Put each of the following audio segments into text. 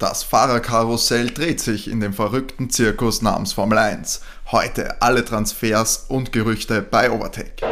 Das Fahrerkarussell dreht sich in dem verrückten Zirkus namens Formel 1. Heute alle Transfers und Gerüchte bei Overtake.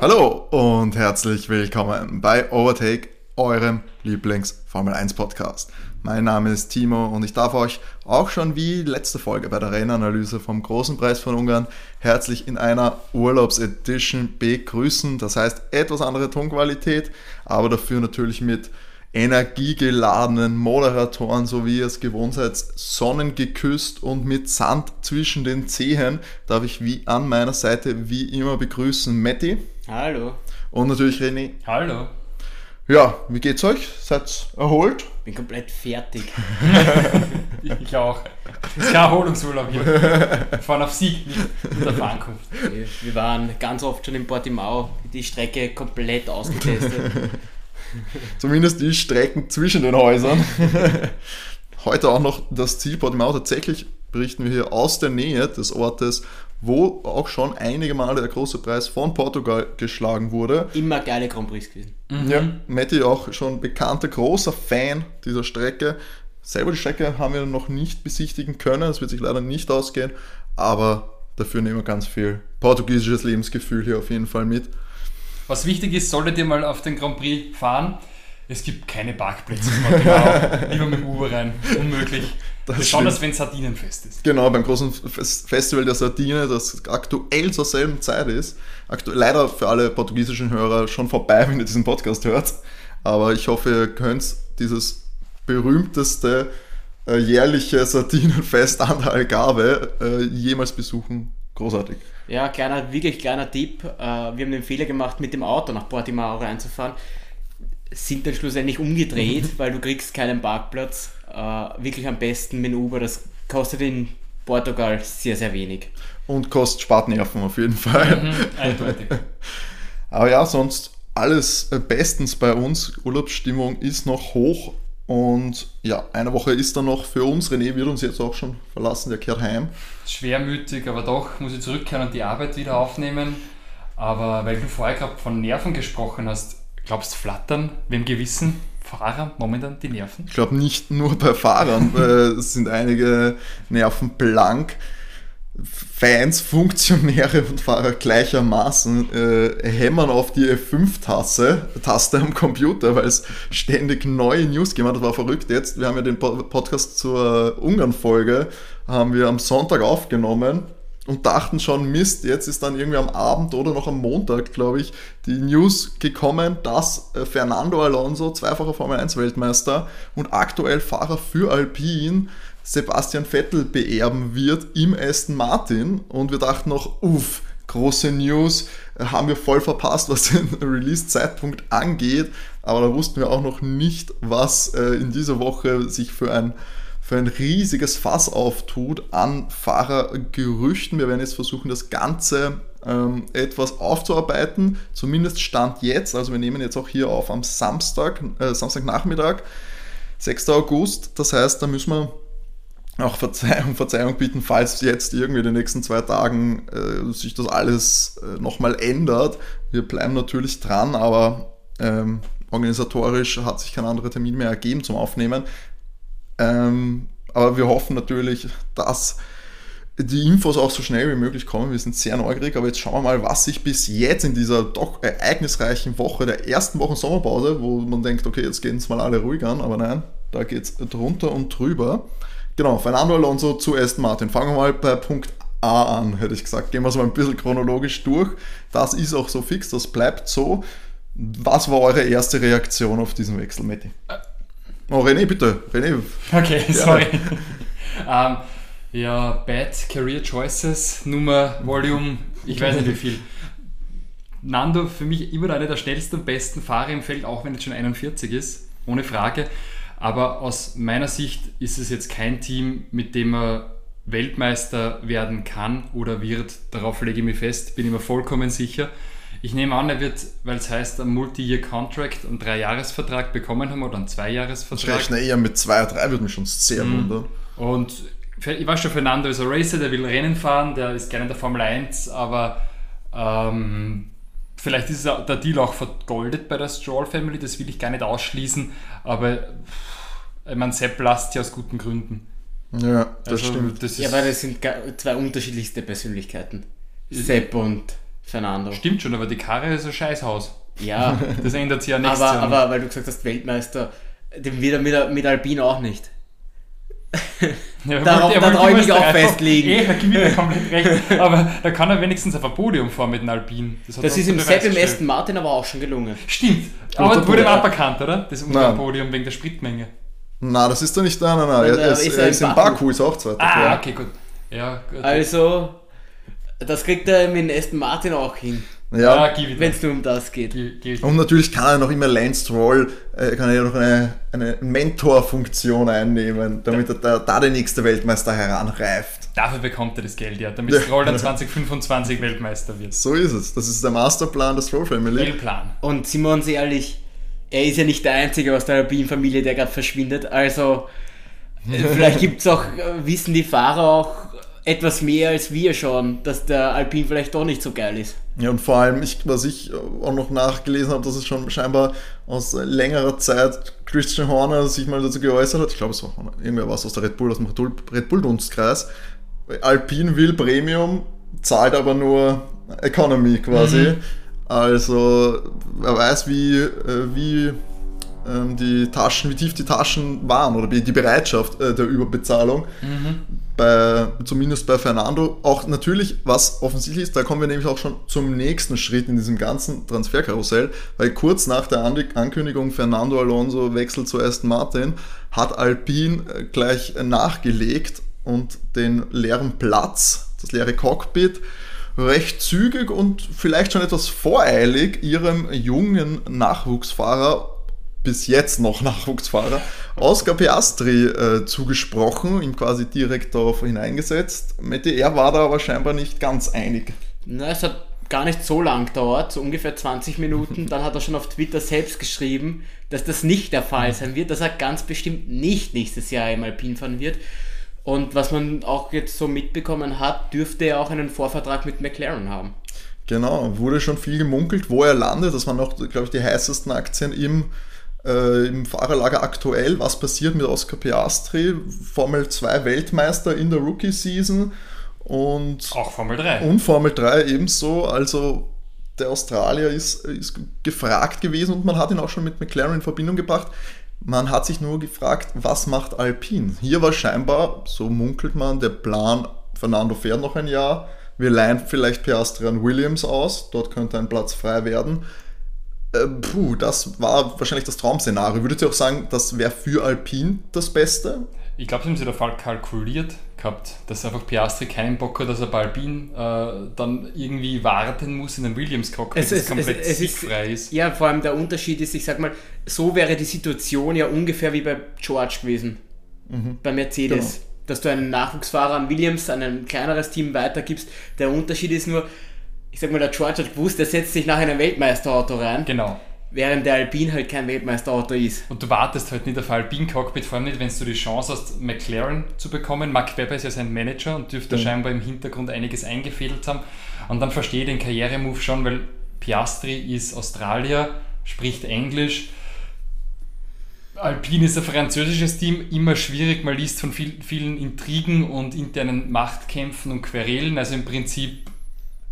Hallo und herzlich willkommen bei Overtake, eurem Lieblings-Formel 1 Podcast. Mein Name ist Timo und ich darf euch auch schon wie letzte Folge bei der Rennanalyse vom Großen Preis von Ungarn herzlich in einer Urlaubsedition begrüßen. Das heißt etwas andere Tonqualität, aber dafür natürlich mit energiegeladenen Moderatoren, so wie ihr es gewohnt seid, sonnengeküsst und mit Sand zwischen den Zehen, darf ich wie an meiner Seite wie immer begrüßen Matti. Hallo. Und natürlich René. Hallo. Ja, wie geht's euch? Seid erholt? Bin komplett fertig. ich auch. Das ist kein Erholungsurlaub hier. Wir fahren auf Sieg, nicht mit der Ankunft. Wir waren ganz oft schon in Portimao, die Strecke komplett ausgetestet. Zumindest die Strecken zwischen den Häusern. Heute auch noch das Ziel Portimao. Tatsächlich berichten wir hier aus der Nähe des Ortes, wo auch schon einige Male der große Preis von Portugal geschlagen wurde. Immer geile Grand Prix gewesen. Mhm. Ja, Matti auch schon bekannter, großer Fan dieser Strecke. Selber die Strecke haben wir noch nicht besichtigen können, das wird sich leider nicht ausgehen, aber dafür nehmen wir ganz viel portugiesisches Lebensgefühl hier auf jeden Fall mit. Was wichtig ist, solltet ihr mal auf den Grand Prix fahren, es gibt keine Parkplätze. Genau. Lieber mit dem Uber rein. Unmöglich. Das Besonders wenn Sardinenfest ist. Genau, beim großen Festival der Sardine, das aktuell zur selben Zeit ist. Aktuell, leider für alle portugiesischen Hörer schon vorbei, wenn ihr diesen Podcast hört. Aber ich hoffe, ihr könnt dieses berühmteste äh, jährliche Sardinenfest an der Algarve äh, jemals besuchen. Großartig. Ja, kleiner, wirklich kleiner Tipp. Äh, wir haben den Fehler gemacht, mit dem Auto nach Portimao reinzufahren. Sind dann schlussendlich umgedreht, weil du kriegst keinen Parkplatz äh, wirklich am besten mit Uber. Das kostet in Portugal sehr, sehr wenig. Und kostet Spartnerven auf jeden Fall. Mhm, eindeutig. Aber ja, sonst alles äh, bestens bei uns. Urlaubsstimmung ist noch hoch. Und ja, eine Woche ist dann noch für uns. René wird uns jetzt auch schon verlassen, der kehrt heim. Schwermütig, aber doch muss ich zurückkehren und die Arbeit wieder aufnehmen. Aber weil du vorher gerade von Nerven gesprochen hast, glaubst du flattern, wem Gewissen? Fahrer momentan die Nerven? Ich glaube nicht nur bei Fahrern, weil es sind einige Nerven blank. Fans, Funktionäre und Fahrer gleichermaßen äh, hämmern auf die F5-Taste Taste am Computer, weil es ständig neue News gibt. Das war verrückt jetzt. Wir haben ja den Podcast zur Ungarn-Folge haben wir am Sonntag aufgenommen und dachten schon, Mist, jetzt ist dann irgendwie am Abend oder noch am Montag, glaube ich, die News gekommen, dass äh, Fernando Alonso, zweifacher Formel 1 Weltmeister und aktuell Fahrer für Alpine, Sebastian Vettel beerben wird im Aston Martin. Und wir dachten noch, uff, große News, äh, haben wir voll verpasst, was den Release-Zeitpunkt angeht. Aber da wussten wir auch noch nicht, was äh, in dieser Woche sich für ein für ein riesiges Fass auftut an Fahrergerüchten. Wir werden jetzt versuchen, das Ganze ähm, etwas aufzuarbeiten. Zumindest Stand jetzt, also wir nehmen jetzt auch hier auf am Samstag, äh, Samstagnachmittag, 6. August. Das heißt, da müssen wir auch Verzeihung, Verzeihung bitten, falls jetzt irgendwie in den nächsten zwei Tagen äh, sich das alles äh, nochmal ändert. Wir bleiben natürlich dran, aber ähm, organisatorisch hat sich kein anderer Termin mehr ergeben zum Aufnehmen. Ähm, aber wir hoffen natürlich, dass die Infos auch so schnell wie möglich kommen. Wir sind sehr neugierig, aber jetzt schauen wir mal, was sich bis jetzt in dieser doch ereignisreichen Woche, der ersten Woche Sommerpause, wo man denkt, okay, jetzt gehen es mal alle ruhig an, aber nein, da geht es drunter und drüber. Genau, Fernando Alonso zu Aston Martin. Fangen wir mal bei Punkt A an, hätte ich gesagt. Gehen wir es mal ein bisschen chronologisch durch. Das ist auch so fix, das bleibt so. Was war eure erste Reaktion auf diesen Wechsel, Matti? Oh, René, bitte. René. Okay, sorry. um, ja, Bad Career Choices, Nummer, Volume, ich weiß nicht wie viel. Nando für mich immer einer der schnellsten und besten Fahrer im Feld, auch wenn er schon 41 ist, ohne Frage. Aber aus meiner Sicht ist es jetzt kein Team, mit dem er Weltmeister werden kann oder wird. Darauf lege ich mich fest, bin ich mir vollkommen sicher. Ich nehme an, er wird, weil es heißt, ein Multi-Year-Contract, einen Dreijahresvertrag bekommen haben oder einen Zweijahresvertrag. Ich rechne eher mit zwei, drei, würde mich schon sehr mhm. wundern. Und ich weiß schon, Fernando ist ein Racer, der will Rennen fahren, der ist gerne in der Formel 1, aber ähm, vielleicht ist der Deal auch vergoldet bei der Stroll Family, das will ich gar nicht ausschließen, aber ich meine, Sepp lasst ja aus guten Gründen. Ja, das Also, stimmt. Das ist, Ja, weil das sind zwei unterschiedlichste Persönlichkeiten. Sepp und Fernando. stimmt schon, aber die Karre ist ein Scheißhaus. Ja, Das ändert sich ja nächstes aber, aber weil du gesagt hast, Weltmeister, den wird er mit, mit Alpin auch nicht. Ja, er Da- wollte- er da wollte trau ich mich auch festlegen. Eh, da gibt er komplett recht. Aber da kann er wenigstens auf ein Podium fahren mit einem Alpin. Das er ist im Sepp im. Aston Martin aber auch schon gelungen. Stimmt. Guter Aber wurde ihm Punkt. aberkannt, oder? Das Nein. Ungarn-Podium wegen der Spritmenge. Na, das ist doch nicht. Nein, nein, nein. Nein, Er, da ist, er er ist in Baku. Baku, ist auch zweiter. Ah, ja. okay, gut. Ja, gut. Also, das kriegt er mit Aston Martin auch hin, Ja. ja, wenn es nur um das geht. Gib- gib. Und natürlich kann er noch immer Lance Stroll, äh, kann er ja noch eine, eine Mentorfunktion einnehmen, damit er da, da der nächste Weltmeister heranreift. Dafür bekommt er das Geld, ja. Damit Ja. Stroll dann 2025 Weltmeister wird. So ist es. Das ist der Masterplan der Stroll Family. Geldplan. Und sind wir uns ehrlich, er ist ja nicht der Einzige aus der Alpin-Familie, der gerade verschwindet. Also, äh, vielleicht gibt's auch, äh, wissen die Fahrer auch etwas mehr als wir schon, dass der Alpin vielleicht doch nicht so geil ist. Ja, und vor allem, ich, was ich auch noch nachgelesen habe, dass es schon scheinbar aus längerer Zeit Christian Horner sich mal dazu geäußert hat. Ich glaube, es war Horner, irgendwer was aus der Red Bull, aus dem Red Bull- Red Bull-Dunstkreis. Alpine will Premium, zahlt aber nur Economy quasi. Also, wer weiß, wie, äh, wie ähm, die Taschen, wie tief die Taschen waren oder wie die Bereitschaft äh, der Überbezahlung bei, zumindest bei Fernando, auch natürlich, was offensichtlich ist, da kommen wir nämlich auch schon zum nächsten Schritt in diesem ganzen Transferkarussell, weil kurz nach der An Ankündigung Fernando Alonso wechselt zu Aston Martin, hat Alpine äh, gleich nachgelegt und den leeren Platz, das leere Cockpit, recht zügig und vielleicht schon etwas voreilig ihrem jungen Nachwuchsfahrer bis jetzt noch Nachwuchsfahrer, Oscar Piastri äh, zugesprochen, ihm quasi direkt darauf hineingesetzt. Mit er war da aber scheinbar nicht ganz einig. Na, es hat gar nicht so lang gedauert, so ungefähr 20 Minuten. Dann hat er schon auf Twitter selbst geschrieben, dass das nicht der Fall sein wird, dass er ganz bestimmt nicht nächstes Jahr im Alpin fahren wird. Und was man auch jetzt so mitbekommen hat, dürfte er auch einen Vorvertrag mit McLaren haben. Genau, wurde schon viel gemunkelt, wo er landet. Das waren auch, glaube ich, die heißesten Aktien im, äh, im Fahrerlager aktuell. Was passiert mit Oscar Piastri? Formel 2 Weltmeister in der Rookie-Season und Auch Formel 3. Und Formel 3 ebenso. Also der Australier ist, ist gefragt gewesen und man hat ihn auch schon mit McLaren in Verbindung gebracht. Man hat sich nur gefragt, was macht Alpine? Hier war scheinbar, so munkelt man, der Plan, Fernando fährt noch ein Jahr, wir leihen vielleicht Piastri an Williams aus, dort könnte ein Platz frei werden. Äh, puh, das war wahrscheinlich das Traumszenario. Würdet ihr auch sagen, das wäre für Alpine das Beste? Ich glaube, sie haben sich der Fall kalkuliert gehabt, dass einfach Piastri keinen Bock hat, dass er bei Alpine äh, dann irgendwie warten muss in einem Williams-Cockpit, Es das ist- komplett es- es ist- siegfrei ist. Ja, vor allem der Unterschied ist, ich sag mal, so wäre die Situation ja ungefähr wie bei George gewesen. Bei Mercedes. Genau. Dass du einen Nachwuchsfahrer an Williams, an ein kleineres Team weitergibst. Der Unterschied ist nur, ich sag mal, der George hat gewusst, der setzt sich nach einem Weltmeisterauto rein, Genau. während der Alpine halt kein Weltmeisterauto ist. Und du wartest halt nicht auf Alpine-Cockpit, vor allem nicht, wenn du die Chance hast, McLaren zu bekommen. Mark Webber ist ja sein Manager und dürfte Mhm. scheinbar im Hintergrund einiges eingefädelt haben. Und dann verstehe ich den Karrieremove schon, weil Piastri ist Australier, spricht Englisch. Alpine ist ein französisches Team, immer schwierig. Man liest von viel, vielen Intrigen und internen Machtkämpfen und Querelen. Also im Prinzip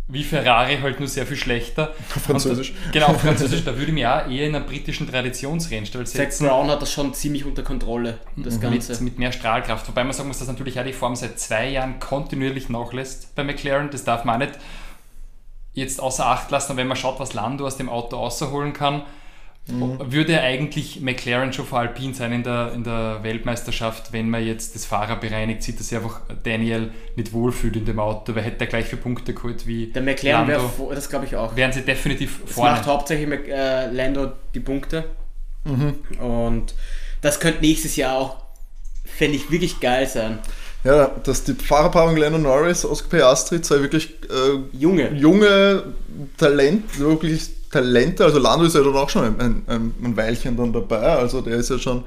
wie Ferrari halt nur sehr viel schlechter. Französisch. Und, genau, auf Französisch. Da würde ich mich auch eher in einen britischen Traditionsrennstall Zack setzen. Brown hat das schon ziemlich unter Kontrolle, das Ganze. Mit, mit mehr Strahlkraft. Wobei man sagen muss, dass natürlich auch die Form seit zwei Jahren kontinuierlich nachlässt bei McLaren. Das darf man auch nicht jetzt außer Acht lassen. Und wenn man schaut, was Lando aus dem Auto rausholen kann, würde eigentlich McLaren schon vor Alpine sein in der, in der Weltmeisterschaft, wenn man jetzt das Fahrer bereinigt sieht, dass sich einfach Daniel nicht wohlfühlt in dem Auto, weil hätte er gleich für Punkte geholt wie Der McLaren wäre, das glaube ich auch. wären sie definitiv Das vorne. macht hauptsächlich Mac- äh, Lando die Punkte. Mhm. Und das könnte nächstes Jahr auch, fände ich, wirklich geil sein. Ja, dass die Fahrerpaarung Lennon Norris, Oscar Piastri, zwei wirklich äh, Junge. junge Talent, wirklich Talente, also Lando ist ja dann auch schon ein, ein, ein Weilchen dann dabei, also der ist ja schon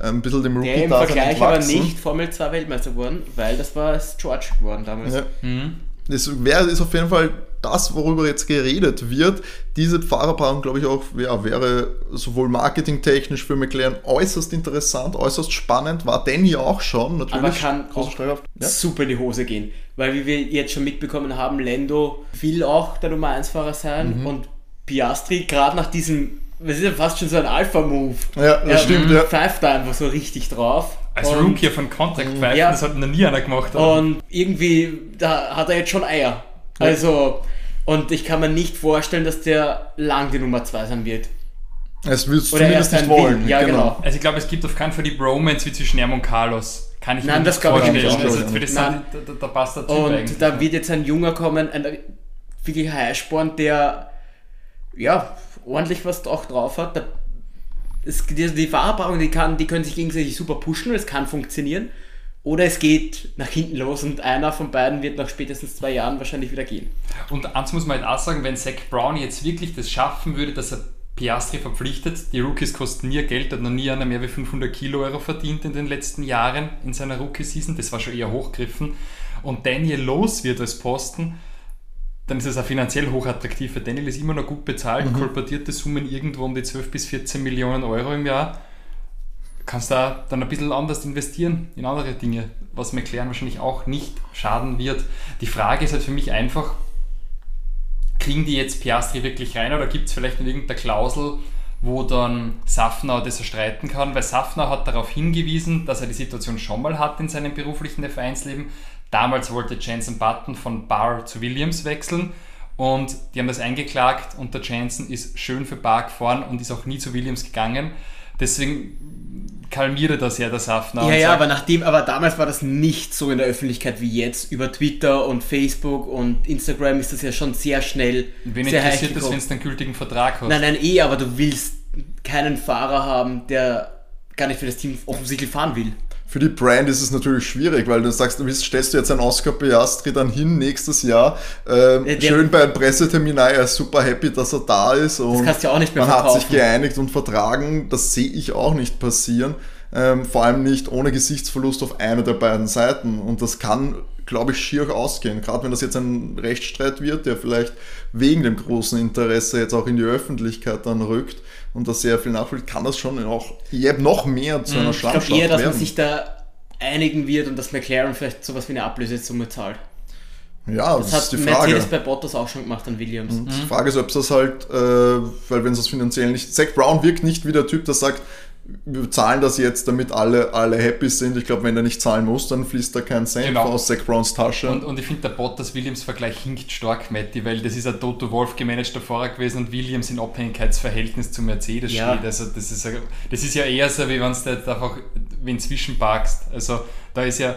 ein bisschen dem Der im Rookie-Dasein Vergleich aber nicht Formel 2 Weltmeister geworden, weil das war es George geworden damals. Ja. Mhm. das wäre ist auf jeden Fall das, worüber jetzt geredet wird. Diese Fahrerpaarung, glaube ich, auch ja, wäre sowohl marketingtechnisch für McLaren äußerst interessant, äußerst spannend. War Danny auch schon, natürlich. Aber kann große auch. Ja? super in die Hose gehen. Weil wie wir jetzt schon mitbekommen haben, Lando will auch der Nummer 1 Fahrer sein Mhm. und Piastri, gerade nach diesem, das ist ja fast schon so ein Alpha-Move. Ja, das Er stimmt, ja. pfeift da einfach so richtig drauf. Als Und- Rookie von Contract pfeifen, Ja. das hat noch nie einer gemacht. oder? Und irgendwie, da hat er jetzt schon Eier. Also, und ich kann mir nicht vorstellen, dass der lang die Nummer 2 sein wird. Es wird zumindest nicht wollen. Ja, genau. Also ich glaube, es gibt auf keinen Fall die Bromance wie zwischen ihm und Carlos. Kann ich Nein, mir das nicht glaube ich vorstellen. nicht. Also für das Nein. sind, da, da passt der Typ Und eigentlich. da wird jetzt ein Junger kommen, ein wirklich Highsporn, der ja ordentlich was auch drauf hat. Da, es, die, die Fahrerpaarung, die, kann, die können sich gegenseitig super pushen, es kann funktionieren. Oder es geht nach hinten los und einer von beiden wird nach spätestens zwei Jahren wahrscheinlich wieder gehen. Und eins muss man halt auch sagen, wenn Zach Brown jetzt wirklich das schaffen würde, dass er Piastri verpflichtet, die Rookies kosten nie Geld, hat noch nie einer mehr wie 500 Kilo Euro verdient in den letzten Jahren in seiner Rookie-Season, das war schon eher hochgriffen, und Daniel los wird als Posten, dann ist es auch finanziell hochattraktiv, weil Daniel ist immer noch gut bezahlt, kolportierte Summen irgendwo um die 12 bis 14 Millionen Euro im Jahr. Kannst da dann ein bisschen anders investieren in andere Dinge, was McLaren wahrscheinlich auch nicht schaden wird. Die Frage ist halt für mich einfach, kriegen die jetzt Piastri wirklich rein oder gibt es vielleicht noch irgendeine Klausel, wo dann Safnauer das erstreiten kann? Weil Safnauer hat darauf hingewiesen, dass er die Situation schon mal hat in seinem beruflichen F1-Leben. Damals wollte Jensen Button von Barr zu Williams wechseln und die haben das eingeklagt und der Jensen ist schön für Barr gefahren und ist auch nie zu Williams gegangen. Deswegen kalmiere das ja der Safnauer. ja, ja, aber nachdem, aber damals war das nicht so in der Öffentlichkeit wie jetzt. Über Twitter und Facebook und Instagram ist das ja schon sehr schnell. Wen sehr interessiert das, wenn du einen gültigen Vertrag hast? Nein, nein, eh, aber du willst keinen Fahrer haben, der gar nicht für das Team offensichtlich fahren will. Für die Brand ist es natürlich schwierig, weil du sagst, du willst, stellst du jetzt einen Oscar Piastri dann hin nächstes Jahr. Ähm, der- schön bei einem Pressetermin, er ist super happy, dass er da ist. Und kannst du ja auch nicht mehr Man hat sich verkaufen. geeinigt und vertragen. Das sehe ich auch nicht passieren. Ähm, vor allem nicht ohne Gesichtsverlust auf einer der beiden Seiten. Und das kann, glaube ich, schier ausgehen. Gerade wenn das jetzt ein Rechtsstreit wird, der vielleicht wegen dem großen Interesse jetzt auch in die Öffentlichkeit dann rückt und das sehr viel nachfolgt, kann das schon auch noch mehr zu einer Mhm. Ich glaube Schlammschaft eher, dass werden. man sich da einigen wird und dass McLaren vielleicht sowas wie eine Ablösesumme zahlt. ja, das, Das ist hat die Frage. Mercedes bei Bottas auch schon gemacht an Williams. Die Frage ist, ob es das halt, äh, weil wenn es das finanziell nicht. Zach Brown wirkt nicht wie der Typ, der sagt, wir zahlen das jetzt, damit alle, alle happy sind. Ich glaube, wenn er nicht zahlen muss, dann fließt da kein Cent Genau. aus Zach Browns Tasche. Und, und ich finde, der Bottas-Williams-Vergleich hinkt stark, Matti, weil das ist ein Toto Wolf gemanagter Fahrer gewesen und Williams in Abhängigkeitsverhältnis zu Mercedes Ja. steht. Also das ist, das ist ja eher so, wie wenn du jetzt einfach wen zwischenparkst. Also da ist ja, äh,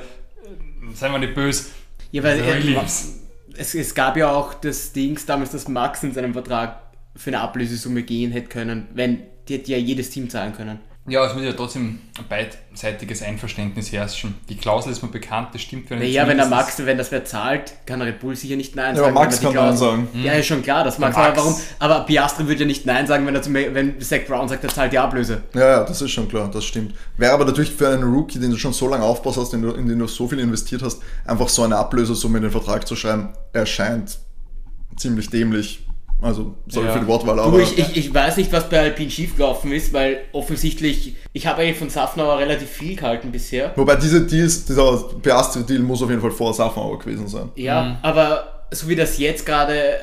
seien wir nicht böse, Ja, weil äh, Williams. es, es gab ja auch das Dings damals, dass Max in seinem Vertrag für eine Ablösesumme gehen hätte können, wenn die hätte ja jedes Team zahlen können. Ja, es muss ja trotzdem ein beidseitiges Einverständnis herrschen. Die Klausel ist mir bekannt, das stimmt. Wenn Ja, wenn der Max, wenn das wer zahlt, kann Red Bull sicher nicht Nein Ja, sagen. aber Max wenn kann Nein sagen. Ja, ist schon klar, das Max, Max- aber warum? Aber Piastri würde ja nicht Nein sagen, wenn er zum, wenn Zach Brown sagt, er zahlt die Ablöse. Ja, ja, das ist schon klar, das stimmt. Wäre aber natürlich für einen Rookie, den du schon so lange aufbaust hast, in, du- in den du so viel investiert hast, einfach so eine Ablösesumme in den Vertrag zu schreiben, erscheint ziemlich dämlich. Also, sorry Ja. für die Wortwahl, Du, aber. ich, ich, ich weiß nicht, was bei Alpine schiefgelaufen ist, weil offensichtlich, ich habe eigentlich von Safnauer relativ viel gehalten bisher. Wobei diese Deals, dieser Piastri-Deal muss auf jeden Fall vor Safnauer gewesen sein. Ja, aber so wie das jetzt gerade äh,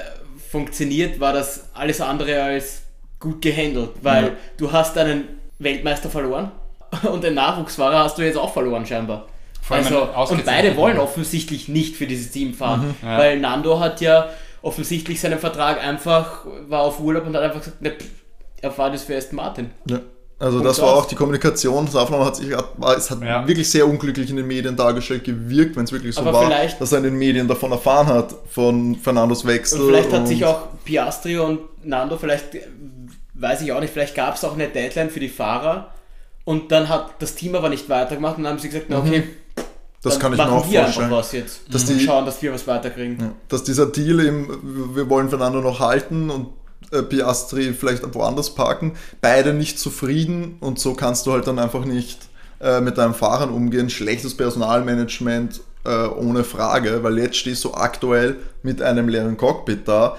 funktioniert, war das alles andere als gut gehandelt, weil Ja. du hast einen Weltmeister verloren und den Nachwuchsfahrer hast du jetzt auch verloren scheinbar. Vor allem Also, und beide wollen offensichtlich nicht für dieses Team fahren, Ja. weil Nando hat ja offensichtlich seinen Vertrag einfach, war auf Urlaub und hat einfach gesagt, ne, pff, er fahrt jetzt für Aston Martin. Ja. Also Punkt das war aus. auch die Kommunikation. Safnauer hat sich es hat Ja. wirklich sehr unglücklich in den Medien dargestellt gewirkt, wenn es wirklich so Aber war, dass er in den Medien davon erfahren hat, von Fernandos Wechsel. Und vielleicht hat und- sich auch Piastri und Nando, vielleicht, weiß ich auch nicht, vielleicht gab es auch eine Deadline für die Fahrer und dann hat das Team aber nicht weitergemacht und dann haben sie gesagt, na okay, das dann kann ich mir auch wir vorstellen. was jetzt Dass und die- schauen, dass wir was weiterkriegen. Ja. Dass dieser Deal im, wir wollen Fernando noch halten und äh, Piastri vielleicht woanders parken, beide nicht zufrieden und so kannst du halt dann einfach nicht äh, mit deinen Fahrern umgehen. Schlechtes Personalmanagement äh, ohne Frage, weil jetzt stehst du aktuell mit einem leeren Cockpit da,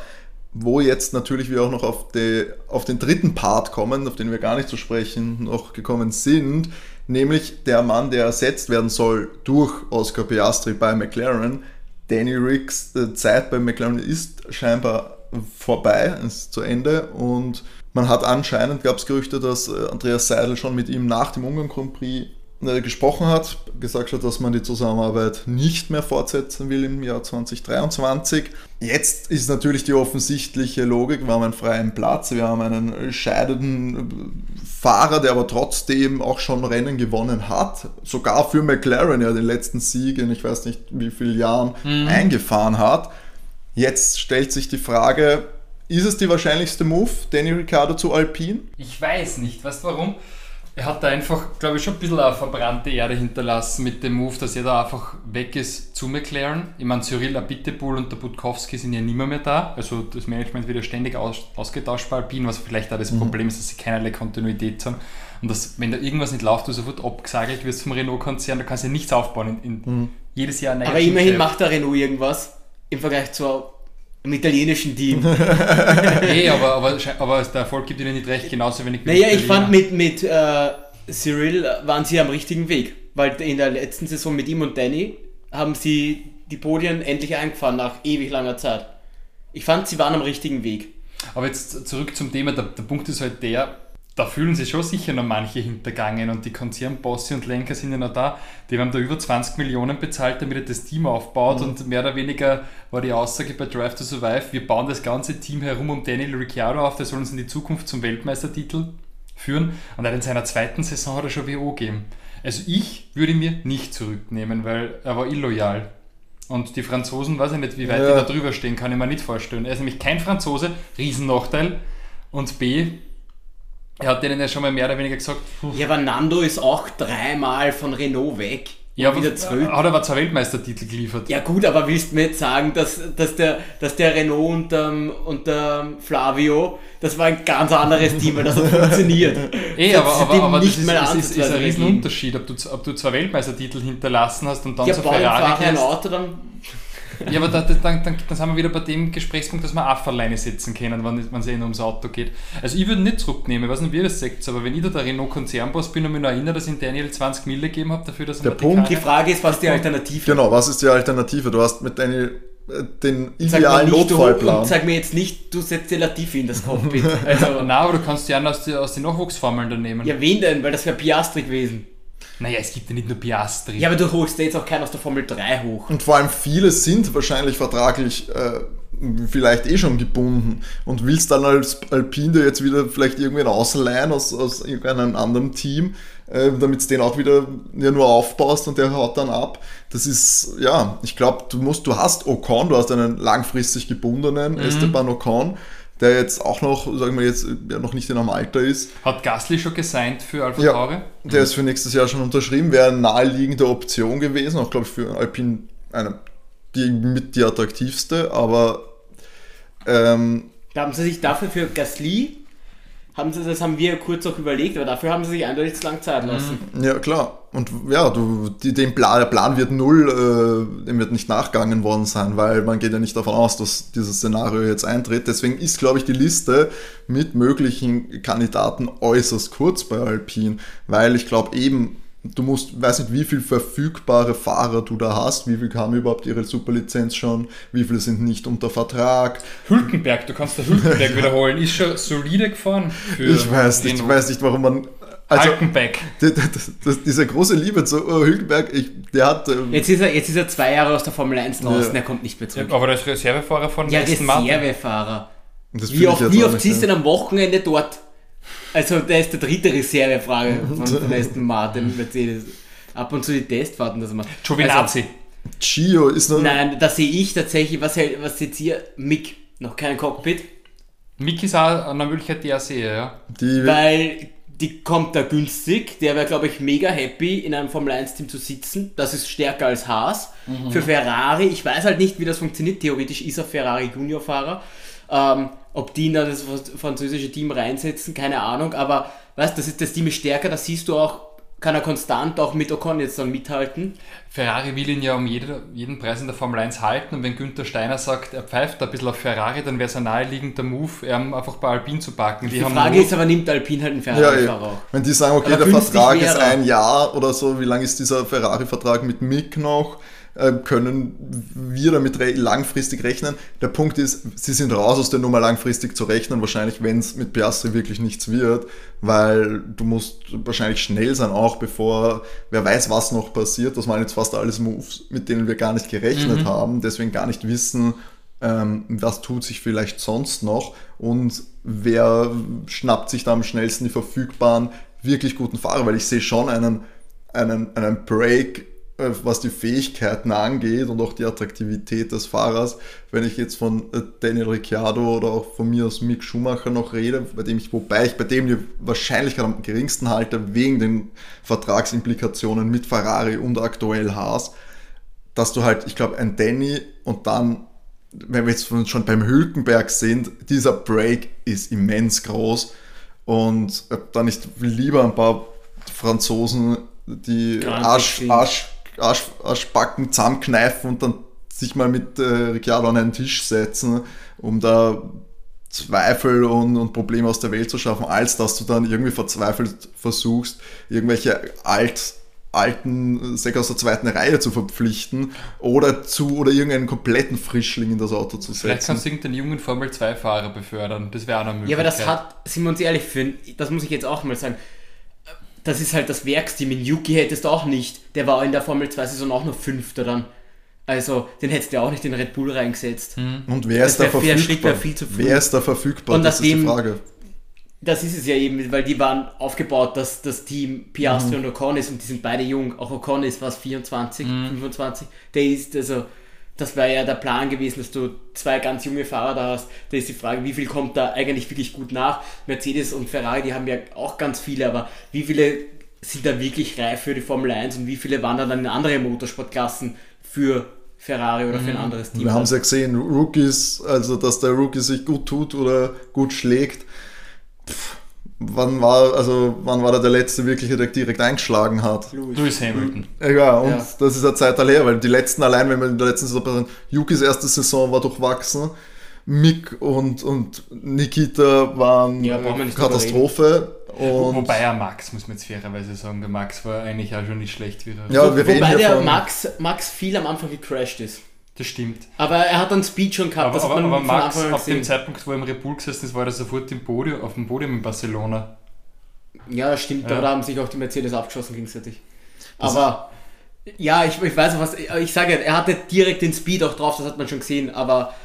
wo jetzt natürlich wir auch noch auf, die, auf den dritten Part kommen, auf den wir gar nicht zu sprechen noch gekommen sind, nämlich der Mann, der ersetzt werden soll durch Oscar Piastri bei McLaren. Danny Ricks äh, Zeit bei McLaren ist scheinbar vorbei, ist zu Ende und man hat anscheinend, gab es Gerüchte, dass äh, Andreas Seidel schon mit ihm nach dem Ungarn Grand Prix gesprochen hat, gesagt hat, dass man die Zusammenarbeit nicht mehr fortsetzen will im Jahr 2023. Jetzt ist natürlich die offensichtliche Logik, wir haben einen freien Platz, wir haben einen scheidenden Fahrer, der aber trotzdem auch schon Rennen gewonnen hat, sogar für McLaren ja den letzten Sieg in ich weiß nicht wie vielen Jahren mhm. eingefahren hat. Jetzt stellt sich die Frage, ist es die wahrscheinlichste Move, Danny Ricciardo zu Alpine? Ich weiß nicht. Du warum? Er hat da einfach, glaube ich, schon ein bisschen eine verbrannte Erde hinterlassen mit dem Move, dass er da einfach weg ist zu McLaren. Ich meine, Cyril Abiteboul und der Budkowski sind ja nimmer mehr da. Also das Management wird ja ständig aus, ausgetauscht bei Alpine, was vielleicht auch das mhm. Problem ist, dass sie keinerlei Kontinuität haben. Und dass, wenn da irgendwas nicht läuft, du sofort abgesagelt wirst vom Renault-Konzern, da kannst du ja nichts aufbauen. In, in mhm. Jedes Jahr Aber immerhin macht der Renault irgendwas im Vergleich zu im italienischen Team. nee, aber, aber, aber der Erfolg gibt ihnen nicht recht, genauso wenig wie Naja, ich fand mit, mit äh, Cyril waren sie am richtigen Weg, weil in der letzten Saison mit ihm und Danny haben sie die Podien endlich eingefahren nach ewig langer Zeit. Ich fand, sie waren am richtigen Weg. Aber jetzt zurück zum Thema, der, der Punkt ist halt der, da fühlen sich schon sicher noch manche hintergangen und die Konzernbosse und Lenker sind ja noch da. Die haben da über 20 Millionen bezahlt, damit er das Team aufbaut mhm. und mehr oder weniger war die Aussage bei Drive to Survive, wir bauen das ganze Team herum um Daniel Ricciardo auf, der soll uns in die Zukunft zum Weltmeistertitel führen und dann in seiner zweiten Saison hat er schon WO gegeben. Also ich würde mir nicht zurücknehmen, weil er war illoyal. Und die Franzosen, weiß ich nicht, wie weit ja. die da drüber stehen, kann ich mir nicht vorstellen. Er ist nämlich kein Franzose, Riesennachteil. Und B, er hat denen ja schon mal mehr oder weniger gesagt. Ja, aber Nando ist auch dreimal von Renault weg. Ja, wieder zurück. Hat aber zwei Weltmeistertitel geliefert. Ja gut, aber willst du mir jetzt sagen, dass, dass, der, dass der Renault und, ähm, und der Flavio, das war ein ganz anderes Team, weil das hat funktioniert. Eh, aber, aber, aber nicht das ist, ist, ist ein Riesenunterschied, ob du, ob du zwei Weltmeistertitel hinterlassen hast und dann ja, zu Ferrari ein Auto, dann ja, aber da, dann, dann, dann sind wir wieder bei dem Gesprächspunkt, dass wir auch alleine sitzen können, wenn es eh ums Auto geht. Also ich würde nicht zurücknehmen, ich weiß nicht, wie ihr das sagt, aber wenn ich da der Renault-Konzernboss bin und mich noch erinnere, dass ich Daniel 20 Mille gegeben habe dafür, dass er Der Punkt, die Frage ist, was die Alternative Genau, was ist die Alternative? Du hast mit Daniel äh, den idealen Notfallplan. Sag mir jetzt nicht, du setzt die Latifi in das Cockpit. Also, Nein, aber du kannst die aus, die, aus den Nachwuchsformeln dann nehmen. Ja, wen denn? Weil das wäre Piastri gewesen. Naja, es gibt ja nicht nur Piastri. Ja, aber du holst jetzt auch keinen aus der Formel 3 hoch. Und vor allem viele sind wahrscheinlich vertraglich äh, vielleicht eh schon gebunden und willst dann als Alpine jetzt wieder vielleicht irgendwen ausleihen aus, aus irgendeinem anderen Team, äh, damit du den auch wieder ja, nur aufbaust und der haut dann ab. Das ist, ja, ich glaube, du musst, du hast Ocon, du hast einen langfristig gebundenen mhm. Esteban Ocon der jetzt auch noch, sagen wir jetzt, ja, noch nicht in einem Alter ist. Hat Gasly schon gesigned für Alpha ja, Tauri? Der ist für nächstes Jahr schon unterschrieben, wäre eine naheliegende Option gewesen, auch glaube ich für Alpine eine, die mit die attraktivste, aber ähm, haben sie sich dafür für Gasly haben sie, das haben wir kurz auch überlegt, aber dafür haben sie sich eindeutig zu lang Zeit lassen. Mhm. Ja, klar. Und ja, du, die, den Plan, der Plan wird null, äh, dem wird nicht nachgegangen worden sein, weil man geht ja nicht davon aus, dass dieses Szenario jetzt eintritt. Deswegen ist, glaube ich, die Liste mit möglichen Kandidaten äußerst kurz bei Alpine, weil ich glaube eben, du musst, weiß nicht, wie viele verfügbare Fahrer du da hast, wie viele haben überhaupt ihre Superlizenz schon, wie viele sind nicht unter Vertrag. Hülkenberg, du kannst der Hülkenberg wiederholen, ist schon solide gefahren. ich weiß nicht, ich weiß nicht, warum man. Also, Hülkenberg. Diese große Liebe zu oh, Hülkenberg, ich, der hat. Ähm, jetzt, ist er, jetzt ist er zwei Jahre aus der Formel 1 draußen, ja. er kommt nicht mehr zurück. aber der ist Reservefahrer von Ja, Reservefahrer. Wie oft, wie oft siehst du denn am Wochenende dort? Also, der ist der dritte Reservefrage von, von Aston Martin, Mercedes. Ab und zu die Testfahrten, dass man. Giovinazzi. Also, Gio ist noch. Nein, da sehe ich tatsächlich, was, was jetzt hier, Mick, noch kein Cockpit. Mick ist auch eine Möglichkeit, die er sehe, ja. Die Weil die kommt da günstig. Der wäre, glaube ich, mega happy, in einem Formel 1-Team zu sitzen. Das ist stärker als Haas. Mhm. Für Ferrari, ich weiß halt nicht, wie das funktioniert. Theoretisch ist er Ferrari Junior-Fahrer. Ähm, ob die in das französische Team reinsetzen, keine Ahnung, aber weißt das ist das Team ist stärker, das siehst du auch kann er konstant auch mit Ocon jetzt dann mithalten. Ferrari will ihn ja um jede, jeden Preis in der Formel 1 halten und wenn Günther Steiner sagt, er pfeift ein bisschen auf Ferrari, dann wäre es ein naheliegender Move, ihn einfach bei Alpine zu packen. Die, die Frage ist aber, nimmt Alpine halt einen Ferrari-Fahrer auch? Wenn die sagen, okay, aber der Vertrag ist ein Jahr oder so, wie lang ist dieser Ferrari-Vertrag mit Mick noch? Ähm, können wir damit langfristig rechnen. Der Punkt ist, sie sind raus aus der Nummer langfristig zu rechnen, wahrscheinlich wenn es mit Piastri wirklich nichts wird, weil du musst wahrscheinlich schnell sein, auch bevor wer weiß, was noch passiert. Das waren jetzt fast alles Moves, mit denen wir gar nicht gerechnet mhm. haben, deswegen gar nicht wissen, ähm, was tut sich vielleicht sonst noch und wer schnappt sich da am schnellsten die verfügbaren, wirklich guten Fahrer, weil ich sehe schon einen, einen, einen Break äh, was die Fähigkeiten angeht und auch die Attraktivität des Fahrers. Wenn ich jetzt von äh, Daniel Ricciardo oder auch von mir aus Mick Schumacher noch rede, bei dem ich, wobei ich bei dem die Wahrscheinlichkeit am geringsten halte, wegen den Vertragsimplikationen mit Ferrari und aktuell Haas, dass du halt, ich glaube, ein Danny und dann, wenn wir jetzt schon beim Hülkenberg sind, dieser Break ist immens groß und dann nicht lieber ein paar Franzosen die Arsch Arsch, Arschbacken zusammenkneifen und dann sich mal mit äh, Ricciardo an einen Tisch setzen, um da Zweifel und, und Probleme aus der Welt zu schaffen, als dass du dann irgendwie verzweifelt versuchst, irgendwelche alt, alten Säcke aus der zweiten Reihe zu verpflichten oder zu oder irgendeinen kompletten Frischling in das Auto zu setzen. Vielleicht kannst du irgendeinen jungen Formel 2-Fahrer befördern, das wäre auch eine Möglichkeit. Ja, aber das hat, sind wir uns ehrlich, für, das muss ich jetzt auch mal sagen, das ist halt das Werksteam. In Yuki hättest du auch nicht. Der war in der Formel 2 Saison auch noch Fünfter dann. Also, den hättest du auch nicht in Red Bull reingesetzt. Mhm. Und wer ist da verfügbar? Viel zu früh. Wer ist da verfügbar? Und das ist die Frage. Das ist es ja eben, weil die waren aufgebaut, dass das Team Piastri mhm. und Ocon ist und die sind beide jung. Auch Ocon ist was 24, mhm. 25. Der ist also das wäre ja der Plan gewesen, dass du zwei ganz junge Fahrer da hast. Da ist die Frage, wie viel kommt da eigentlich wirklich gut nach? Mercedes und Ferrari, die haben ja auch ganz viele, aber wie viele sind da wirklich reif für die Formel 1 und wie viele wandern dann in andere Motorsportklassen für Ferrari oder für ein mhm. anderes Team? Wir haben es ja gesehen, Rookies, also dass der Rookie sich gut tut oder gut schlägt. Wann war, also wann war da der letzte wirkliche, der direkt eingeschlagen hat? Lewis Hamilton. Ja, und ja. das ist eine Zeit her, weil die letzten allein, wenn wir in der letzten Saison Yukis erste Saison war durchwachsen. Mick und, und Nikita waren ja, Katastrophe. Und Wobei er Max, muss man jetzt fairerweise sagen, der Max war eigentlich auch schon nicht schlecht wieder. Ja, wir Wobei der Max, Max viel am Anfang gecrashed ist. Das stimmt. Aber er hat dann Speed schon gehabt. Aber, aber, aber Max, auf dem Zeitpunkt, wo er im Red Bull gesessen ist, war er sofort im Podium, auf dem Podium in Barcelona. Ja, das stimmt. Ja. Aber da haben sich auch die Mercedes abgeschossen gegenseitig. Aber ja, ich, ich weiß was. Ich sage ja, er hatte direkt den Speed auch drauf, das hat man schon gesehen. Aber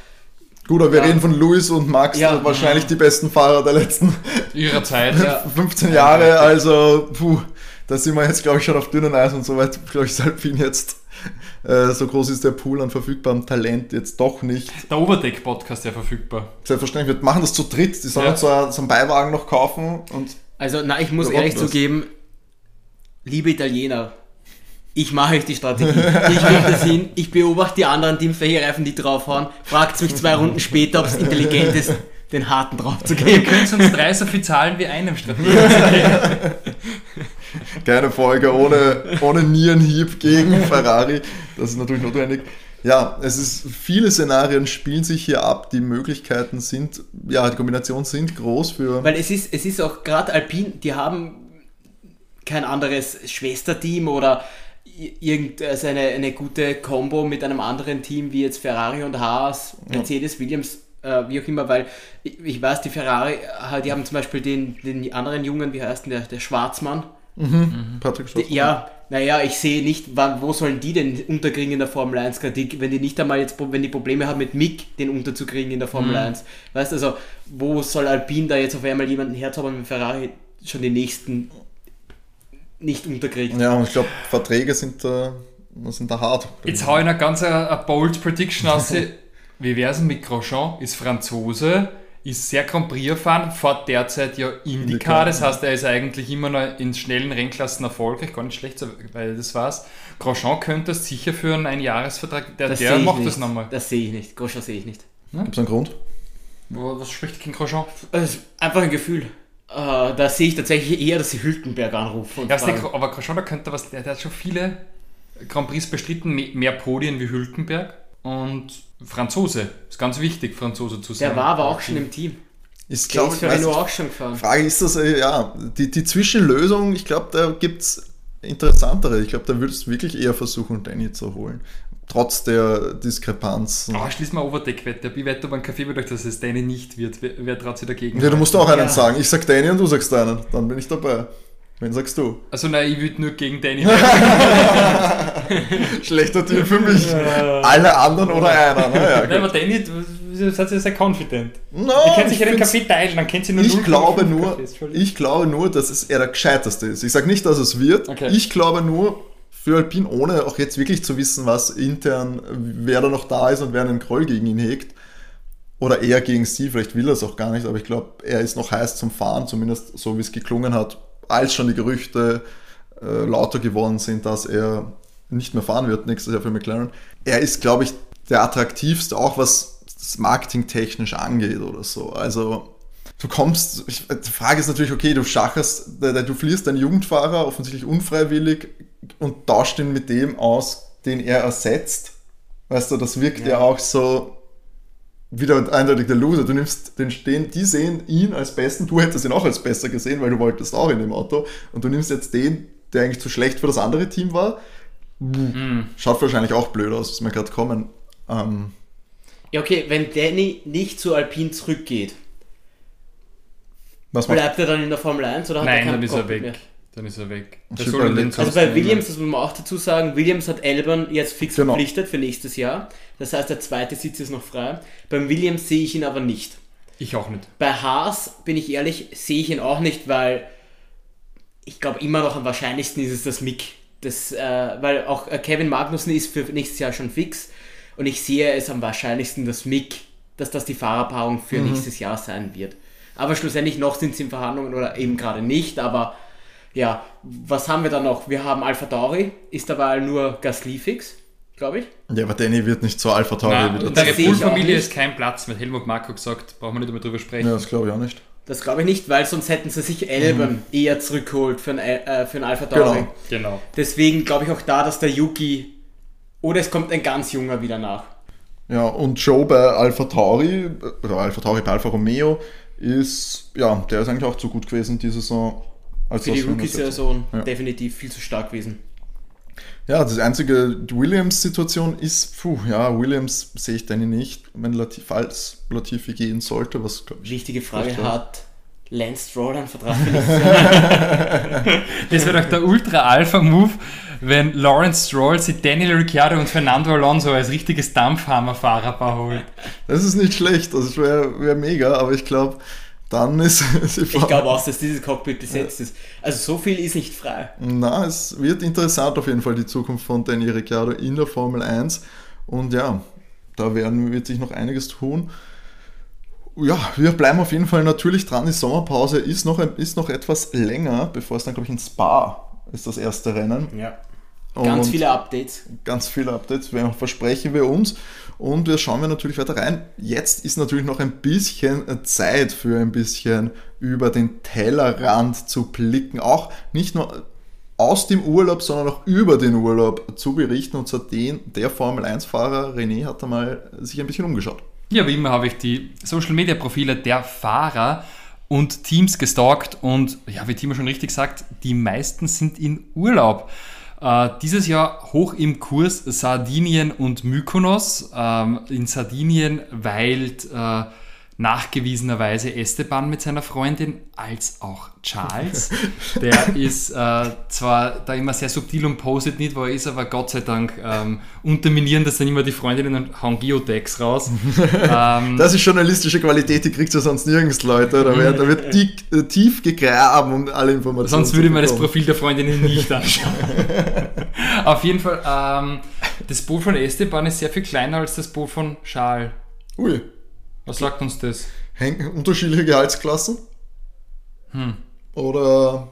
Gut, aber wir reden von Luis und Max, ja. wahrscheinlich die besten Fahrer der letzten ihrer Zeit. 15 Jahre, also puh, da sind wir jetzt, glaube ich, schon auf dünnen Eis und so weit, glaube ich, ist Alpine jetzt äh, so groß ist der Pool an verfügbarem Talent jetzt doch nicht. Der Oberdeck-Podcast ja verfügbar. Selbstverständlich, wir machen das zu dritt. Die sollen ja. so, so einen Beiwagen noch kaufen. Und also, na, ich muss ehrlich zugeben, liebe Italiener, ich mache euch die Strategie. Ich kriege das hin, ich beobachte die anderen Teams, welche Reifen die draufhauen, fragt mich zwei Runden später, ob es intelligent ist, den harten drauf zu geben. Wir können uns drei so viel zahlen wie einem Strategie. Keine Folge ohne, ohne Nierenhieb gegen Ferrari. Das ist natürlich notwendig. Ja, es ist, viele Szenarien spielen sich hier ab. Die Möglichkeiten sind, ja, die Kombinationen sind groß für. Weil es ist, es ist auch gerade Alpine, die haben kein anderes Schwesterteam oder irgendeine also eine, eine gute Combo mit einem anderen Team wie jetzt Ferrari und Haas, Mercedes, ja. Williams, äh, wie auch immer, weil ich, ich, weiß, die Ferrari, äh, die haben zum Beispiel den, den anderen Jungen, wie heißt denn der, der Schwarzmann, Mhm. Patrick Schwarz. Ja, naja, ich sehe nicht, wann, wo sollen die denn unterkriegen in der Formel 1 Kritik, wenn die nicht einmal jetzt, wenn die Probleme haben mit Mick, den unterzukriegen in der Formel mhm. 1. Weißt du, also, wo soll Alpine da jetzt auf einmal jemanden herzaubern, wenn Ferrari schon die nächsten nicht unterkriegt? Ja, und ich glaube, Verträge sind da, sind da hart. Jetzt hau ich eine ganz eine, eine bold Prediction aus. Wie wäre es mit Grosjean? Ist Franzose ist sehr Grand Prix erfahren, fährt derzeit ja Indycar, das heißt, er ist eigentlich immer noch in schnellen Rennklassen erfolgreich, gar nicht schlecht, weil das war's. Grosjean könnte das sicher für einen Einjahresvertrag, der, der macht nicht. das nochmal. Das sehe ich nicht, Grosjean sehe ich nicht. Gibt es einen Grund? Was spricht gegen Grosjean? einfach ein Gefühl. Äh, da sehe ich tatsächlich eher, dass sie Hülkenberg anrufen. Und Ja, der, aber schon, da könnte was, der, der hat schon viele Grand Prix bestritten, me- mehr Podien wie Hülkenberg und Franzose. Ist ganz wichtig, Franzose zu sein. der war aber auch schon im Team. Ist, Der glaub, ist ich Renault auch schon gefahren. Frage ist das, äh, ja, die, die Zwischenlösung, ich glaube, da gibt es interessantere. Ich glaube, da würdest du wirklich eher versuchen, Danny zu holen. Trotz der Diskrepanz. Ah, schließ mal Overdeck-Wette. Ich wette aber einen Kaffee mit euch, dass es Danny nicht wird. Wer, wer traut sich dagegen? Ja, du musst auch einen Ja. sagen. Ich sag Danny und du sagst deinen. Dann bin ich dabei. Wen sagst du? Also nein, ich würde nur gegen Danny. Schlechter Deal für mich. Alle anderen oder einer. Naja, Nein, aber Danny, du seid ja sehr confident. No, Ihr könnt sich ja den Kaffee teilen, dann kennt sie nur Ich 0,5 glaube nur, Kaffees, ich glaube nur, dass es er der gescheiteste ist. Ich sage nicht, dass es wird. Okay. Ich glaube nur für Alpine, ohne auch jetzt wirklich zu wissen, was intern, wer da noch da ist und wer einen Groll gegen ihn hegt. Oder er gegen sie, vielleicht will er es auch gar nicht, aber ich glaube, er ist noch heiß zum Fahren, zumindest so wie es geklungen hat, als schon die Gerüchte äh, lauter geworden sind, dass er nicht mehr fahren wird nächstes Jahr für McLaren. Er ist, glaube ich, der attraktivste, auch was das Marketing technisch angeht oder so. Also du kommst, ich, die Frage ist natürlich, okay, du schacherst, du verlierst deinen Jugendfahrer offensichtlich unfreiwillig und tauscht ihn mit dem aus, den er ersetzt. Weißt du, das wirkt ja, Ja. auch so wieder eindeutig der Loser. Du nimmst den stehen, die sehen ihn als besten, du hättest ihn auch als besser gesehen, weil du wolltest auch in dem Auto und du nimmst jetzt den, der eigentlich zu schlecht für das andere Team war. Schaut wahrscheinlich auch blöd aus, ist mir gerade kommen. Ähm, Ja, okay, wenn Danny nicht zu Alpine zurückgeht, was bleibt er dann in der Formel 1 oder hat er Nein, keinen dann ist er weg. mehr? Dann ist er weg. Sie soll den Also bei. Williams, das muss man auch dazu sagen, Williams hat Elbern jetzt fix Genau. verpflichtet für nächstes Jahr. Das heißt, der zweite Sitz ist noch frei. Beim Williams sehe ich ihn aber nicht. Ich auch nicht. Bei Haas, bin ich ehrlich, sehe ich ihn auch nicht, weil ich glaube immer noch am wahrscheinlichsten ist es das Mick. Das, äh, weil auch äh, Kevin Magnussen ist für nächstes Jahr schon fix und ich sehe es am wahrscheinlichsten das Mick, dass das die Fahrerpaarung für nächstes Jahr sein wird. Aber schlussendlich noch sind sie in Verhandlungen oder eben gerade nicht, aber ja, was haben wir dann noch? Wir haben Alpha Tauri, ist dabei nur Gasly fix, glaube ich. Ja, aber Danny wird nicht zur Alpha Tauri Nein, wieder in der Red Bull-Familie nicht. ist kein Platz. Mit Helmut Marko gesagt, brauchen wir nicht mehr drüber sprechen. Ja, das glaube ich auch nicht. Das glaube ich nicht, weil sonst hätten sie sich Elbern eher zurückgeholt für ein, äh, für ein Alpha Tauri. Genau. Genau. Deswegen glaube ich auch da, dass der Yuki oder es kommt ein ganz junger wieder nach. Ja, und Joe bei Alpha Tauri, oder Alpha Tauri bei Alfa Romeo, ist, ja, der ist eigentlich auch zu gut gewesen diese Saison. Als Für die Rookie-Saison Ja. definitiv viel zu stark gewesen. Ja, das einzige Williams-Situation ist, puh, ja, Williams sehe ich Danny nicht, wenn Latifi, falls Latifi gehen sollte, was glaube ich. Wichtige Frage, hat Lance Stroll einen Vertrag? Das wäre doch der Ultra-Alpha-Move, wenn Lawrence Stroll sich Daniel Ricciardo und Fernando Alonso als richtiges Dampfhammer-Fahrerpaar holt. Das ist nicht schlecht, das wäre wär mega, aber ich glaube, dann ist die Ich glaube auch, dass dieses Cockpit besetzt ist. Also so viel ist nicht frei. Na, es wird interessant auf jeden Fall die Zukunft von Danny Ricciardo in der Formel 1. Und ja, da werden, wird sich noch einiges tun. Ja, wir bleiben auf jeden Fall natürlich dran. Die Sommerpause ist noch, ist noch etwas länger, bevor es dann, glaube ich, in Spa ist das erste Rennen. Ja. Ganz Und viele Updates. ganz viele Updates versprechen wir uns. Und wir schauen wir natürlich weiter rein. Jetzt ist natürlich noch ein bisschen Zeit für ein bisschen über den Tellerrand zu blicken. Auch nicht nur aus dem Urlaub, sondern auch über den Urlaub zu berichten. Und zwar den, der Formel 1-Fahrer René hat da mal sich ein bisschen umgeschaut. Ja, wie immer habe ich die Social Media Profile der Fahrer und Teams gestalkt und ja, wie Timo schon richtig sagt, die meisten sind in Urlaub. Äh, dieses Jahr hoch im Kurs Sardinien und Mykonos. Ähm, in Sardinien weilt äh, nachgewiesenerweise Esteban mit seiner Freundin, als auch Charles. Der ist äh, zwar da immer sehr subtil und postet nicht, wo er ist, aber Gott sei Dank ähm, unterminieren das dann immer die Freundinnen und hauen Geotags raus. ähm, Das ist journalistische Qualität, die kriegt ihr sonst nirgends, Leute. Da wird, da wird die, äh, tief gegraben, um alle Informationen Sonst würde man das. Profil der Freundinnen nicht anschauen. Auf jeden Fall, ähm, das Boot von Esteban ist sehr viel kleiner als das Boot von Charles. Ui, Was sagt uns das? Häng, unterschiedliche Gehaltsklassen? Hm. Oder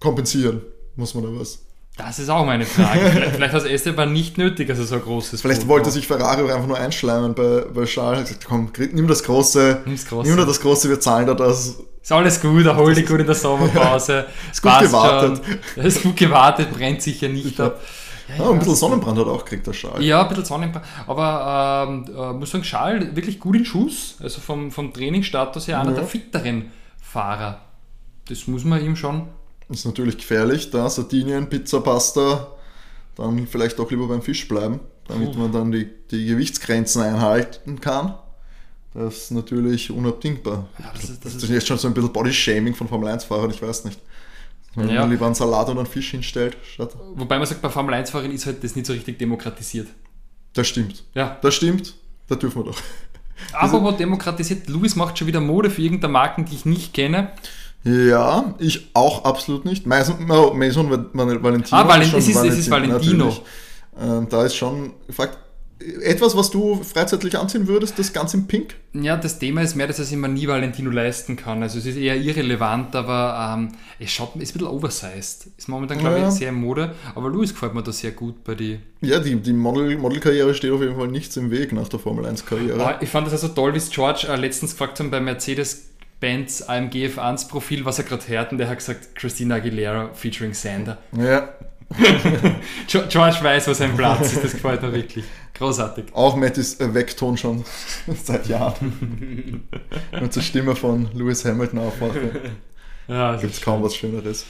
kompensieren, muss man da was? Das ist auch meine Frage. Vielleicht, vielleicht hat Esteban nicht nötig, dass er so ein großes Vielleicht Boot wollte baut. sich Ferrari einfach nur einschleimen bei, bei Charles. Hat gesagt, komm, nimm das Große. Nimm's Große. Nimm nur das Große, wir zahlen da das. Ist alles gut, erhol dich gut in der Sommerpause. Ist gut gewartet. Schon. Ist gut gewartet, brennt sicher nicht ab. Ja, ja, ein bisschen Sonnenbrand hat auch gekriegt, der Schal. Ja, ein bisschen Sonnenbrand. Aber ähm, äh, muss sagen, Schal wirklich gut in Schuss. Also vom, vom Trainingsstatus her einer der fitteren Fahrer. Das muss man ihm schon. Ist natürlich gefährlich, da Sardinien, Pizza, Pasta, dann vielleicht doch lieber beim Fisch bleiben, damit man dann die, die Gewichtsgrenzen einhalten kann. Das ist natürlich unabdingbar. Ja, das ist- das das ist- jetzt schon so ein bisschen Body-Shaming von Formel-1-Fahrern, ich weiß nicht. Wenn Ja. man lieber einen Salat oder einen Fisch hinstellt, statt. Wobei man sagt, bei Formel 1-Fahrern ist halt das nicht so richtig demokratisiert. Das stimmt. Ja. Das stimmt. Da dürfen wir doch. Aber wo demokratisiert, Louis macht schon wieder Mode für irgendeine Marken, die ich nicht kenne. Ja, ich auch absolut nicht. Mason, Mason Val- Valentino. Ah, Valen- schon es ist- es ist Valentino. Ähm, da ist schon gefragt, etwas, was du freizeitlich anziehen würdest, das ganz in Pink? Ja, das Thema ist mehr, dass er sich man nie Valentino leisten kann. Also es ist eher irrelevant, aber ähm, es schaut, ist ein bisschen oversized. Ist momentan, glaube Ja. ich, sehr in Mode. Aber Louis gefällt mir da sehr gut bei die. Ja, die, die Model- Modelkarriere steht auf jeden Fall nichts im Weg nach der Formel 1-Karriere. Ah, ich fand das also toll, wie es George äh, letztens gefragt haben bei Mercedes-Benz AMG F1 Profil, was er gerade hört, und der hat gesagt, Christina Aguilera featuring Sander. Ja, George weiß, wo sein Platz ist, das gefällt mir wirklich. Großartig. auch Mattis äh, Wegton schon seit Jahren. Und zur Stimme von Lewis Hamilton aufwachen. Ja, Gibt es kaum was Schöneres.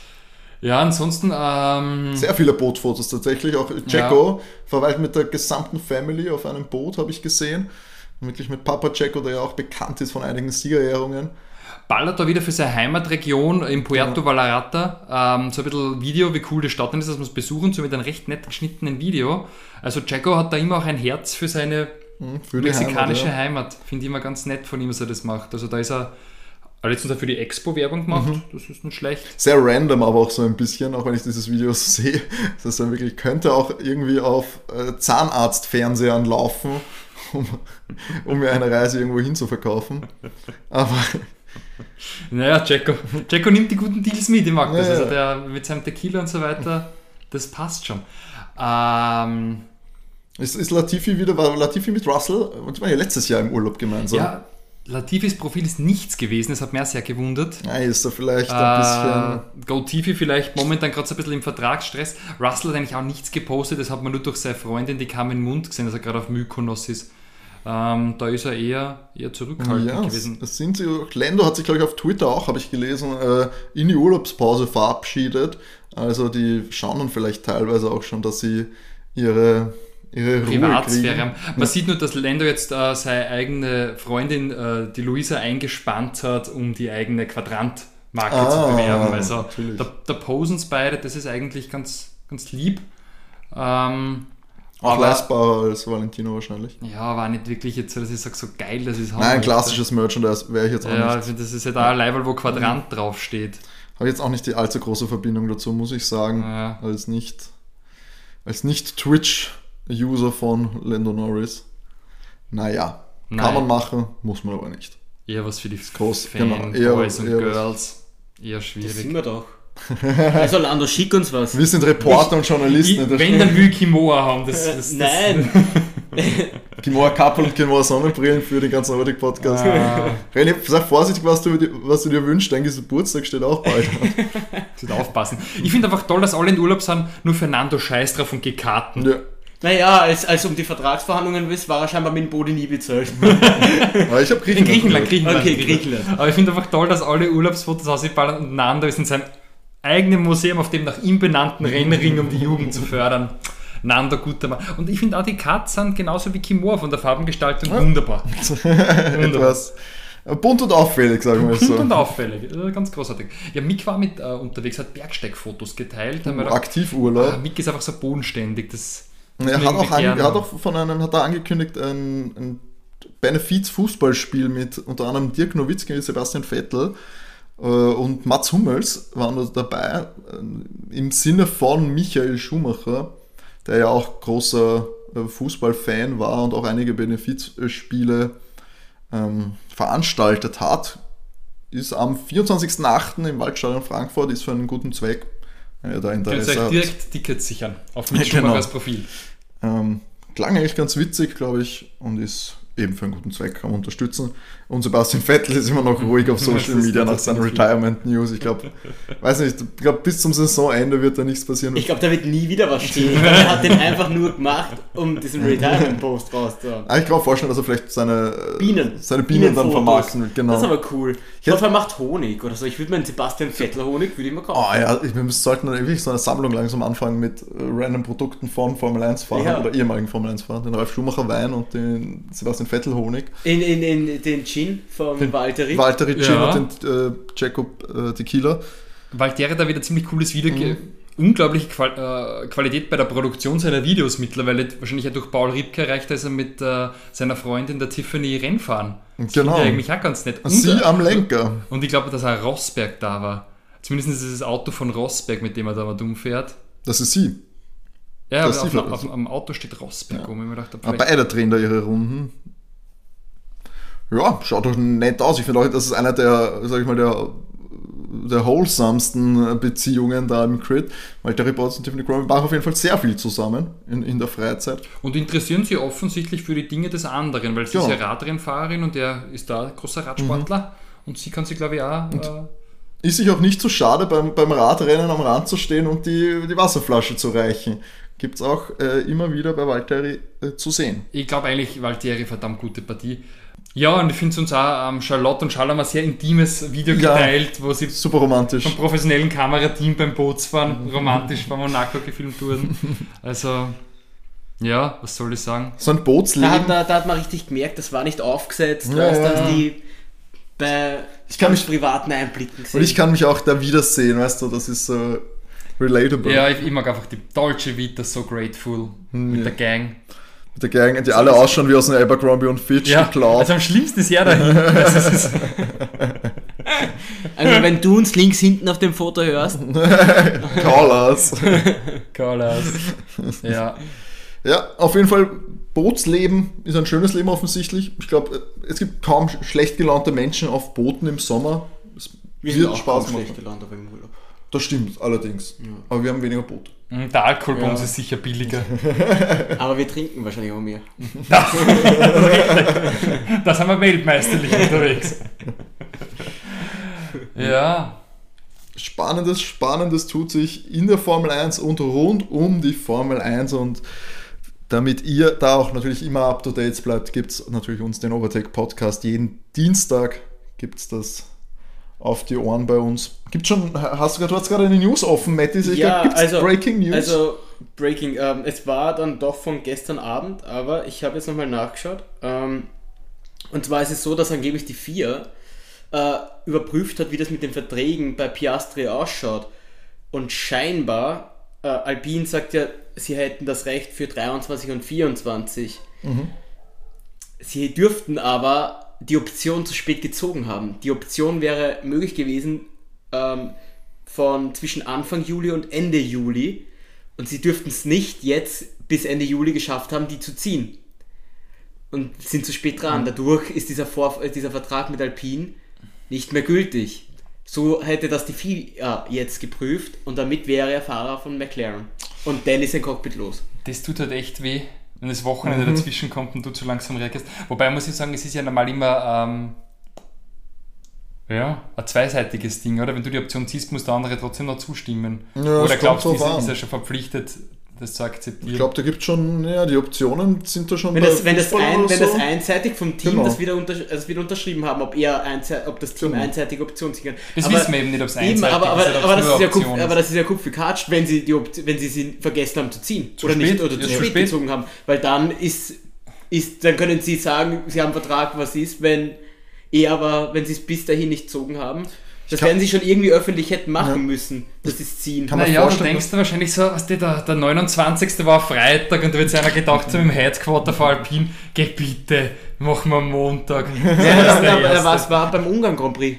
ja ansonsten, ähm, Sehr viele Bootfotos tatsächlich. Auch Jacko verweilt mit der gesamten Family auf einem Boot, habe ich gesehen. Wirklich mit Papa Jacko, der ja auch bekannt ist von einigen Siegerehrungen. Ballert da wieder für seine Heimatregion in Puerto Vallarta ähm, so ein bisschen Video, wie cool die Stadt ist, dass wir es besuchen, so mit einem recht nett geschnittenen Video. Also Jacko hat da immer auch ein Herz für seine Hm, Für mexikanische Heimat, Heimat. Finde ich immer ganz nett von ihm, dass er das macht. Also da ist er letztens für die Expo Werbung gemacht, Mhm. das ist nicht schlecht. Sehr random, aber auch so ein bisschen, auch wenn ich dieses Video sehe. Das ist dann wirklich, könnte auch irgendwie auf äh, Zahnarztfernsehern laufen, um, um mir eine Reise irgendwo hin zu verkaufen. Aber Naja, Jacko, Jacko nimmt die guten Deals mit, ich mag das. Ja, ja. Also der mit seinem Tequila und so weiter, das passt schon. Ähm, ist, ist Latifi wieder, war Latifi mit Russell, und ich war ja letztes Jahr im Urlaub gemeinsam. ja, Latifis Profil ist nichts gewesen, das hat mir sehr gewundert. Ja, ist da vielleicht ein bisschen. Äh, Go TV vielleicht momentan gerade so ein bisschen im Vertragsstress. Russell hat eigentlich auch nichts gepostet, das hat man nur durch seine Freundin, die kam in den Mund gesehen, dass er gerade auf Mykonos ist. Ähm, da ist er eher, eher zurückhaltend Ja, gewesen. das sind sie. Lando hat sich, glaube ich, auf Twitter auch, habe ich gelesen, äh, in die Urlaubspause verabschiedet. Also die schauen dann vielleicht teilweise auch schon, dass sie ihre, ihre Privatsphäre haben. Man sieht nur, dass Lando jetzt äh, seine eigene Freundin, äh, die Luisa, eingespannt hat, um die eigene Quadrantmarke Ah, zu bewerben. Also da, da posen beide, das ist eigentlich ganz, ganz lieb. Ähm, Auch leistbarer als Valentino wahrscheinlich. Ja, war nicht wirklich jetzt so, dass ich sage, so geil, das ist Nein, klassisches Merchandise wäre ich jetzt auch Ja, nicht. also das ist ja da ein Level, wo Quadrant draufsteht. Habe jetzt auch nicht die allzu große Verbindung dazu, muss ich sagen. Ja. Als nicht, als nicht Twitch-User von Lando Norris. Naja, Nein. kann man machen, muss man aber nicht. Eher was für die groß, genau, Fanboys eher- und eher was- Girls. Eher Das sind schwierig. wir doch. Also Lando, schick uns was. Wir sind Reporter und Ich, Journalisten. in der wenn, dann will ich Kimoa haben. Das, das, das, Nein. Quinoa Kappel und Quinoa Sonnenbrillen für den ganzen heutigen Podcast. Ah. René, sei vorsichtig, was du, dir- was du dir wünschst. Dein Geburtstag steht auch bald. Muss aufpassen. Ich finde einfach toll, dass alle in Urlaub sind, nur Fernando scheiß drauf und geht Karten. ja. Naja, als, als um die Vertragsverhandlungen wisst, war er scheinbar mit dem Boden nie bezahlt. Aber ich habe In Griechenland. Griechenland, Griechenland. Okay, Griechenland. Aber ich finde einfach toll, dass alle Urlaubsfotos ausballern und Nando ist in seinem eigenen Museum auf dem nach ihm benannten Rennring, um die Jugend zu fördern. Nando, guter Mann. Und ich finde auch die Cuts sind genauso wie Kimura von der Farbengestaltung wunderbar. Etwas bunt und auffällig, sagen wir Bunt so. und auffällig. Äh, Ganz großartig. Ja, Mick war mit äh, unterwegs, hat Bergsteigfotos geteilt. Wir gedacht, ah, Aktivurlaub. Mick ist einfach so bodenständig. Das, das Er hat auch, er hat auch von einem, hat er angekündigt, ein, ein Benefiz-Fußballspiel mit unter anderem Dirk Nowitzki und Sebastian Vettel äh, und Mats Hummels waren da dabei, äh, im Sinne von Michael Schumacher, der ja auch großer äh, Fußballfan war und auch einige Benefizspiele ähm, veranstaltet hat. Ist am 24.08. im Waldstadion Frankfurt, ist für einen guten Zweck. Ihr da Könnt ihr euch direkt Tickets sichern auf Mick Ja, genau. Schumachers Profil. Ähm, klang eigentlich ganz witzig, glaube ich, und ist eben für einen guten Zweck kann man unterstützen. Und Sebastian Vettel ist immer noch ruhig auf Social Media nach seinen. Retirement News. Ich glaube, weiß nicht, ich glaube, bis zum Saisonende wird da nichts passieren. Ich glaube, da wird nie wieder was stehen. Er hat den einfach nur gemacht, um diesen Retirement-Post rauszuhauen. Ah, ich kann mir vorstellen, dass er vielleicht seine äh, Bienen. seine Bienen dann vermarkten will. Genau. Das ist aber cool. Ich hoffe, er macht Honig oder so. Ich würde meinen Sebastian Vettel Honig, würde ich mal kaufen. Oh ja, ich, wir sollten dann wirklich so eine Sammlung langsam anfangen mit äh, random Produkten von Formel 1 Fahrern Ja. oder ehemaligen Formel 1 Fahrern. Den Ralf Schumacher Wein und den Sebastian Vettel Honig. In, in, in den Gin von Valtteri. Walter Gin Ja. und den äh, Jacob äh, Tequila. Valtteri hat da wieder ziemlich cooles Video. Mhm. Unglaubliche Qual äh, Qualität bei der Produktion seiner Videos mittlerweile. Wahrscheinlich auch durch Paul Ripke erreicht, dass er mit äh, seiner Freundin der Tiffany Rennfahren. Das Genau. finde ich eigentlich auch ganz nett. Und, Sie äh, am Lenker. und ich glaube, dass auch Rosberg da war. Zumindest ist es das Auto von Rosberg, mit dem er da mal dumm fährt. Das ist sie. Ja, Das aber auf, auf, am Auto steht Rosberg Ja. oben. Ich mir gedacht, Aber beide drehen da ihre Runden. Ja, schaut doch nett aus. Ich finde auch, das ist einer der, sag ich mal, der, der wholesomesten Beziehungen da im Crit. Weil Terry Bottas und Tiffany Crowley machen auf jeden Fall sehr viel zusammen in, in der Freizeit. Und interessieren sie offensichtlich für die Dinge des anderen, weil sie Ja. ist ja Radrennfahrerin und er ist da großer Radsportler. Mhm. Und sie kann sich, glaube ich, auch. Äh, Ist sich auch nicht so schade, beim, beim Radrennen am Rand zu stehen und die, die Wasserflasche zu reichen. Gibt es auch äh, immer wieder bei Valtteri äh, zu sehen. ich glaube eigentlich, Valtteri verdammt gute Partie. Ja, und ich finde es uns auch, ähm, Charlotte und Charles haben ein sehr intimes Video Ja. geteilt, wo sie Super romantisch. vom professionellen Kamerateam beim Bootsfahren romantisch bei Monaco gefilmt wurden. Also, ja, was soll ich sagen? So ein Da Bootsleben. hat, da, da hat man richtig gemerkt, das war nicht aufgesetzt, Ja, weißt, ja, dass ja. die bei Ich kann mich- privaten Einblicken Und ich kann mich auch da wiedersehen, weißt du, das ist so relatable. Ja, ich, ich mag einfach die Dolce Vita so grateful mit der Gang. Mit der Gang, die alle ausschauen wie aus einem Abercrombie und Fitch Ja, geklaut. also am schlimmsten ist er dahin. Also, Also wenn du uns links hinten auf dem Foto hörst, Callers. Carlos. Ja. ja, auf jeden Fall, Bootsleben ist ein schönes Leben offensichtlich. Ich glaube, es gibt kaum schlecht gelaunte Menschen auf Booten im Sommer. Es wir sind wird auch Spaß schlecht gelandet beim Urlaub. Das stimmt, allerdings. Aber wir haben weniger Boote. Und Der Alkohol bei Ja. uns ist sicher billiger. Aber wir trinken wahrscheinlich auch mehr. Da sind wir weltmeisterlich unterwegs. Ja. Spannendes, Spannendes tut sich in der Formel 1 und rund um die Formel 1 und damit ihr da auch natürlich immer up to date bleibt, gibt es natürlich uns den Overtake Podcast. Jeden Dienstag gibt es das auf die Ohren bei uns. Gibt schon, hast du gerade, gerade eine News offen, Matti? Ich Ja, glaub, gibt's also- Breaking News? Also, Breaking, ähm, es war dann doch von gestern Abend, aber ich habe jetzt nochmal nachgeschaut. Ähm, und zwar ist es so, dass angeblich die FIA äh, überprüft hat, wie das mit den Verträgen bei Piastri ausschaut. Und scheinbar, äh, Alpine sagt ja, sie hätten das Recht für 23 und 24. Sie dürften aber die Option zu spät gezogen haben. Die Option wäre möglich gewesen ähm, von zwischen Anfang Juli und Ende Juli. Und sie dürften es nicht jetzt bis Ende Juli geschafft haben, die zu ziehen. Und sind zu spät dran. Dadurch ist dieser, Vor äh, dieser Vertrag mit Alpine nicht mehr gültig. So hätte das die FIA jetzt geprüft und damit wäre er Fahrer von McLaren. Und dann ist ein Cockpit los. Das tut halt echt weh, wenn das Wochenende dazwischen kommt und du zu langsam reagierst. Wobei muss ich sagen, es ist ja normal immer ähm, ja, ein zweiseitiges Ding, oder? Wenn du die Option ziehst, muss der andere trotzdem noch zustimmen. Ja, oder glaubst du, ist, ist er schon verpflichtet, das zu akzeptieren? ich glaube, da gibt es schon, ja, die Optionen sind da schon Wenn bei das, wenn, das ein, wenn so. das einseitig vom Team Genau. das, wieder unter, das wieder unterschrieben haben, ob, er einze- ob das Team Genau. einseitige Option ziehen kann. Das aber, wissen wir eben nicht, ob es eben, einseitig aber, aber, ist aber, das ist ja Kupf, Option aber das ist ja Kupferkatscht, wenn sie, die Opt- wenn sie sie vergessen haben zu ziehen. Zu oder spät, nicht, oder ja, zu zu spät, spät. gezogen haben. Weil dann ist, ist, dann können sie sagen, sie haben einen Vertrag, was ist, wenn eh aber, wenn sie es bis dahin nicht gezogen haben. Das werden sie schon irgendwie öffentlich hätten machen Ja. müssen, dass sie es ziehen. Kann man Naja, du denkst du wahrscheinlich so, was der, der 29. war Freitag und da wird sich einer gedacht, so im Heizquarter vor Alpin, geh bitte, machen wir am Montag. Ja, Das Erste. war's- war beim Ungarn Grand Prix.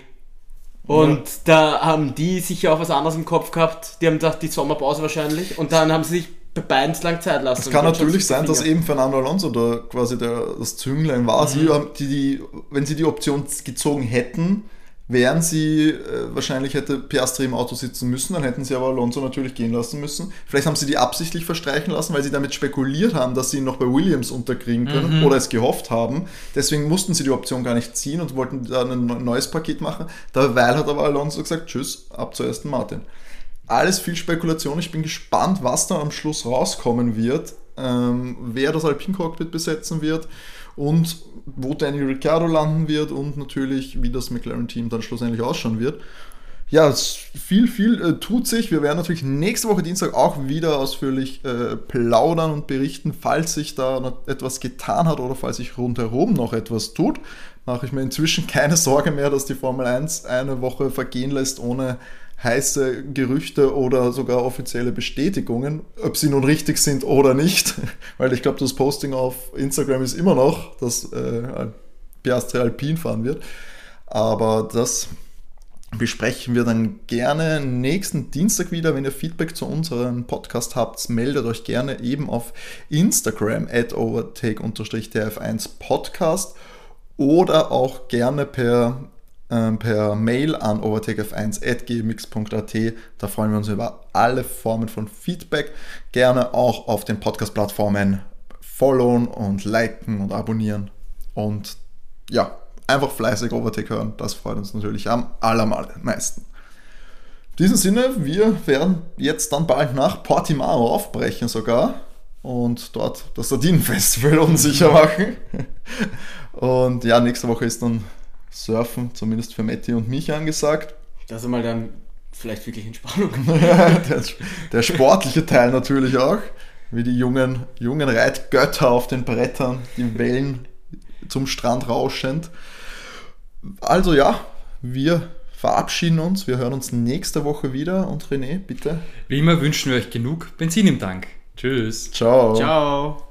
Und da haben die sicher auch was anderes im Kopf gehabt. Die haben gedacht, die Sommerpause wahrscheinlich. Und dann haben sie sich bei beiden zu lang Zeit lassen. Es kann natürlich sein, dass eben Fernando Alonso da quasi der, das Zünglein war. Mhm. Sie haben die, die, wenn sie die Option gezogen hätten, wären sie, äh, wahrscheinlich hätte Piastri im Auto sitzen müssen, dann hätten sie aber Alonso natürlich gehen lassen müssen. Vielleicht haben sie die absichtlich verstreichen lassen, weil sie damit spekuliert haben, dass sie ihn noch bei Williams unterkriegen können Mhm. oder es gehofft haben. Deswegen mussten sie die Option gar nicht ziehen und wollten dann ein neu- neues Paket machen. Derweil hat aber Alonso gesagt, tschüss, ab zur ersten Martin. Alles viel Spekulation. Ich bin gespannt, was da am Schluss rauskommen wird, ähm, wer das Alpine Cockpit besetzen wird und wo Daniel Ricciardo landen wird und natürlich, wie das McLaren-Team dann schlussendlich ausschauen wird. Ja, viel, viel äh, tut sich. Wir werden natürlich nächste Woche Dienstag auch wieder ausführlich äh, plaudern und berichten, falls sich da etwas getan hat oder falls sich rundherum noch etwas tut. Mache ich mir inzwischen keine Sorge mehr, dass die Formel 1 eine Woche vergehen lässt ohne heiße Gerüchte oder sogar offizielle Bestätigungen, ob sie nun richtig sind oder nicht. Weil ich glaube, das Posting auf Instagram ist immer noch, dass äh, Piastri Alpin fahren wird. Aber das besprechen wir dann gerne nächsten Dienstag wieder. Wenn ihr Feedback zu unserem Podcast habt, meldet euch gerne eben auf Instagram at overtake-tf1 Podcast oder auch gerne per, per Mail an overtakef1.gmx.at. Da freuen wir uns über alle Formen von Feedback. Gerne auch auf den Podcast-Plattformen followen und liken und abonnieren. Und ja, einfach fleißig Overtake hören. Das freut uns natürlich am allermeisten. In diesem Sinne, wir werden jetzt dann bald nach Portimao aufbrechen sogar und dort das Sardinenfestival unsicher machen. Und ja, nächste Woche ist dann Surfen, zumindest für Matti und mich angesagt. Das einmal dann vielleicht wirklich Entspannung. der, der sportliche Teil natürlich auch, wie die jungen, jungen Reitgötter auf den Brettern, die Wellen zum Strand rauschend. Also ja, wir verabschieden uns. Wir hören uns nächste Woche wieder. Und René, bitte. Wie immer wünschen wir euch genug Benzin im Tank. Tschüss. Ciao. Ciao.